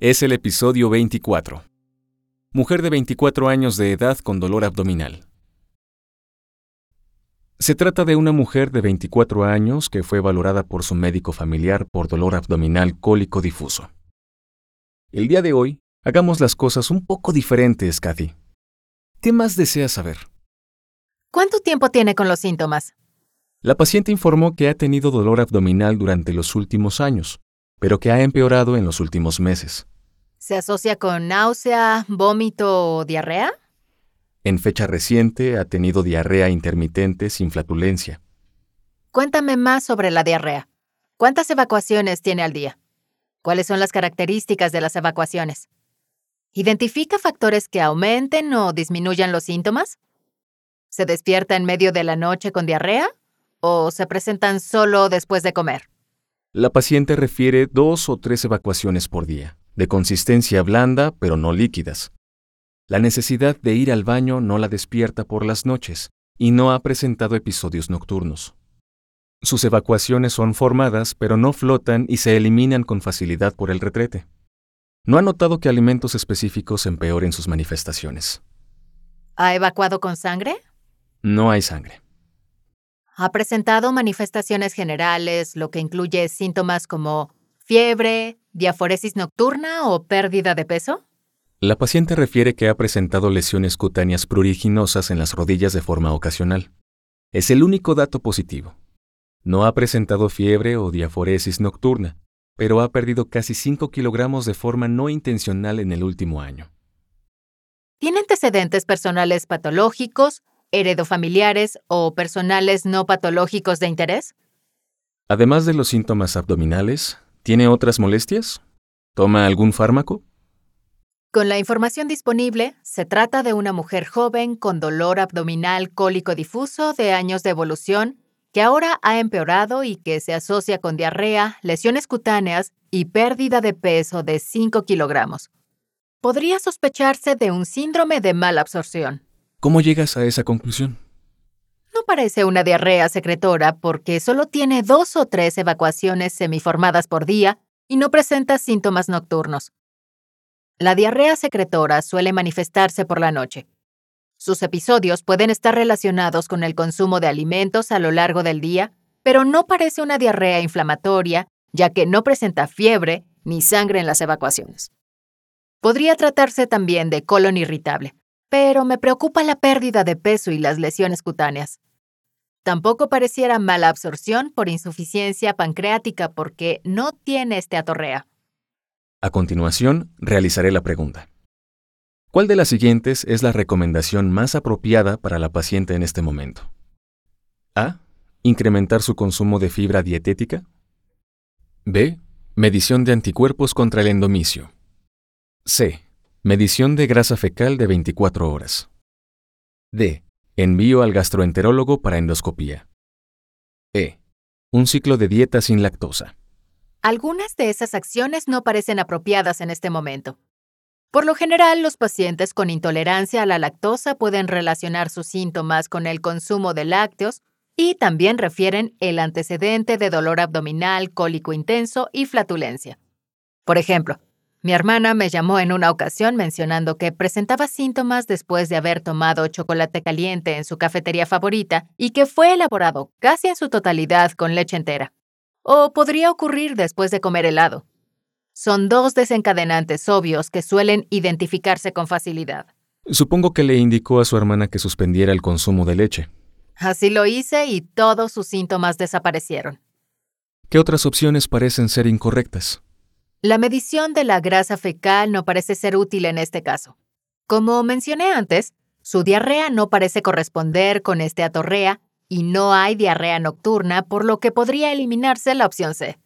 es el episodio 24. Mujer de 24 años de edad con dolor abdominal. Se trata de una mujer de 24 años que fue valorada por su médico familiar por dolor abdominal cólico difuso. El día de hoy, hagamos las cosas un poco diferentes, Kathy. ¿Qué más deseas saber? ¿Cuánto tiempo tiene con los síntomas? La paciente informó que ha tenido dolor abdominal durante los últimos años, pero que ha empeorado en los últimos meses. ¿Se asocia con náusea, vómito o diarrea? En fecha reciente ha tenido diarrea intermitente sin flatulencia. Cuéntame más sobre la diarrea. ¿Cuántas evacuaciones tiene al día? ¿Cuáles son las características de las evacuaciones? ¿Identifica factores que aumenten o disminuyan los síntomas? ¿Se despierta en medio de la noche con diarrea? ¿O se presentan solo después de comer? La paciente refiere dos o tres evacuaciones por día, de consistencia blanda pero no líquidas. La necesidad de ir al baño no la despierta por las noches y no ha presentado episodios nocturnos. Sus evacuaciones son formadas pero no flotan y se eliminan con facilidad por el retrete. No ha notado que alimentos específicos empeoren sus manifestaciones. ¿Ha evacuado con sangre? No hay sangre. Ha presentado manifestaciones generales, lo que incluye síntomas como fiebre, diaforesis nocturna o pérdida de peso. La paciente refiere que ha presentado lesiones cutáneas pruriginosas en las rodillas de forma ocasional. Es el único dato positivo. No ha presentado fiebre o diaforesis nocturna, pero ha perdido casi 5 kilogramos de forma no intencional en el último año. ¿Tiene antecedentes personales patológicos heredofamiliares o personales no patológicos de interés? Además de los síntomas abdominales, ¿tiene otras molestias? ¿Toma algún fármaco? Con la información disponible, se trata de una mujer joven con dolor abdominal cólico difuso de años de evolución que ahora ha empeorado y que se asocia con diarrea, lesiones cutáneas y pérdida de peso de 5 kilogramos. Podría sospecharse de un síndrome de mala absorción. ¿Cómo llegas a esa conclusión? No parece una diarrea secretora porque solo tiene dos o tres evacuaciones semiformadas por día y no presenta síntomas nocturnos. La diarrea secretora suele manifestarse por la noche. Sus episodios pueden estar relacionados con el consumo de alimentos a lo largo del día, pero no parece una diarrea inflamatoria, ya que no presenta fiebre ni sangre en las evacuaciones. Podría tratarse también de colon irritable pero me preocupa la pérdida de peso y las lesiones cutáneas. Tampoco pareciera mala absorción por insuficiencia pancreática porque no tiene esteatorrea. A continuación, realizaré la pregunta. ¿Cuál de las siguientes es la recomendación más apropiada para la paciente en este momento? A. Incrementar su consumo de fibra dietética. B. Medición de anticuerpos contra el endomicio. C. Medición de grasa fecal de 24 horas. D. Envío al gastroenterólogo para endoscopía. E. Un ciclo de dieta sin lactosa. Algunas de esas acciones no parecen apropiadas en este momento. Por lo general, los pacientes con intolerancia a la lactosa pueden relacionar sus síntomas con el consumo de lácteos y también refieren el antecedente de dolor abdominal, cólico intenso y flatulencia. Por ejemplo, mi hermana me llamó en una ocasión mencionando que presentaba síntomas después de haber tomado chocolate caliente en su cafetería favorita y que fue elaborado casi en su totalidad con leche entera. O podría ocurrir después de comer helado. Son dos desencadenantes obvios que suelen identificarse con facilidad. Supongo que le indicó a su hermana que suspendiera el consumo de leche. Así lo hice y todos sus síntomas desaparecieron. ¿Qué otras opciones parecen ser incorrectas? La medición de la grasa fecal no parece ser útil en este caso. Como mencioné antes, su diarrea no parece corresponder con esteatorrea y no hay diarrea nocturna, por lo que podría eliminarse la opción C.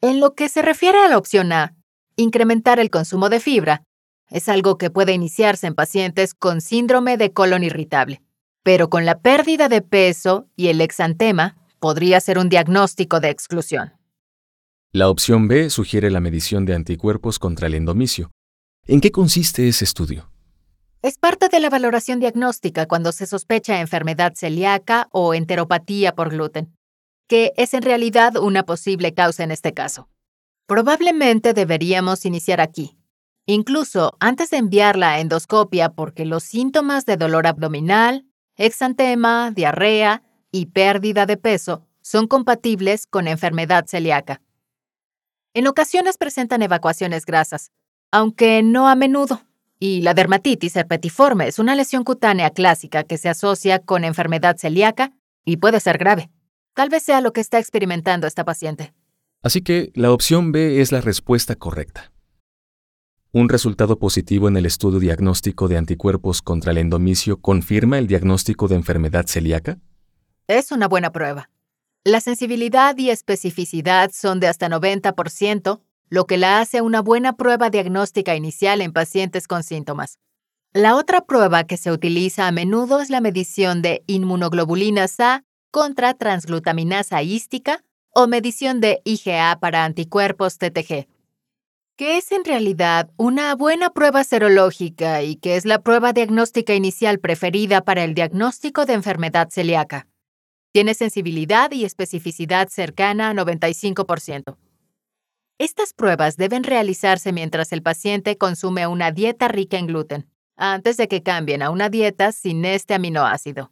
En lo que se refiere a la opción A, incrementar el consumo de fibra, Es algo que puede iniciarse en pacientes con síndrome de colon irritable, pero con la pérdida de peso y el exantema podría ser un diagnóstico de exclusión. La opción B sugiere la medición de anticuerpos contra el endomicio. ¿En qué consiste ese estudio? Es parte de la valoración diagnóstica cuando se sospecha enfermedad celíaca o enteropatía por gluten, que es en realidad una posible causa en este caso. Probablemente deberíamos iniciar aquí, incluso antes de enviarla a endoscopia porque los síntomas de dolor abdominal, exantema, diarrea y pérdida de peso son compatibles con enfermedad celíaca. En ocasiones presentan evacuaciones grasas, aunque no a menudo. Y la dermatitis herpetiforme es una lesión cutánea clásica que se asocia con enfermedad celíaca y puede ser grave. Tal vez sea lo que está experimentando esta paciente. Así que la opción B es la respuesta correcta. ¿Un resultado positivo en el estudio diagnóstico de anticuerpos contra el endomicio confirma el diagnóstico de enfermedad celíaca? Es una buena prueba. La sensibilidad y especificidad son de hasta 90%, lo que la hace una buena prueba diagnóstica inicial en pacientes con síntomas. La otra prueba que se utiliza a menudo es la medición de inmunoglobulinas A contra transglutaminasa hística o medición de IgA para anticuerpos TTG, que es en realidad una buena prueba serológica y que es la prueba diagnóstica inicial preferida para el diagnóstico de enfermedad celíaca. Tiene sensibilidad y especificidad cercana a 95%. Estas pruebas deben realizarse mientras el paciente consume una dieta rica en gluten, antes de que cambien a una dieta sin este aminoácido.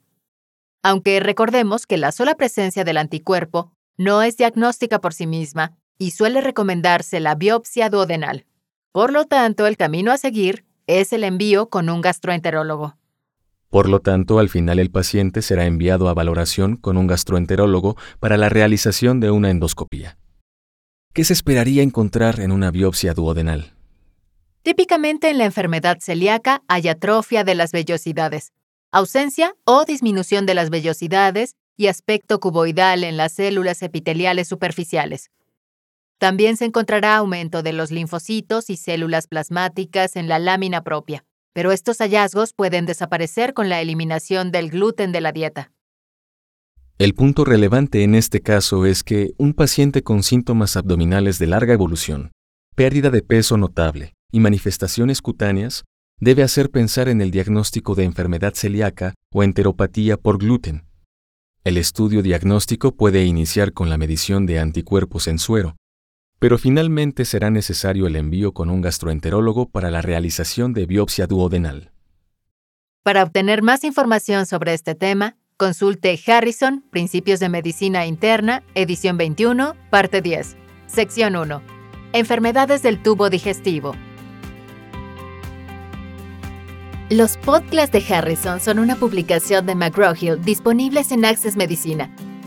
Aunque recordemos que la sola presencia del anticuerpo no es diagnóstica por sí misma y suele recomendarse la biopsia duodenal. Por lo tanto, el camino a seguir es el envío con un gastroenterólogo. Por lo tanto, al final el paciente será enviado a valoración con un gastroenterólogo para la realización de una endoscopía. ¿Qué se esperaría encontrar en una biopsia duodenal? Típicamente en la enfermedad celíaca hay atrofia de las vellosidades, ausencia o disminución de las vellosidades y aspecto cuboidal en las células epiteliales superficiales. También se encontrará aumento de los linfocitos y células plasmáticas en la lámina propia, pero estos hallazgos pueden desaparecer con la eliminación del gluten de la dieta. El punto relevante en este caso es que un paciente con síntomas abdominales de larga evolución, pérdida de peso notable y manifestaciones cutáneas debe hacer pensar en el diagnóstico de enfermedad celíaca o enteropatía por gluten. El estudio diagnóstico puede iniciar con la medición de anticuerpos en suero, pero finalmente será necesario el envío con un gastroenterólogo para la realización de biopsia duodenal. Para obtener más información sobre este tema, Consulte Harrison, Principios de Medicina Interna, edición 21, parte 10, sección 1. Enfermedades del tubo digestivo. Los podcasts de Harrison son una publicación de McGraw-Hill disponibles en Access Medicina,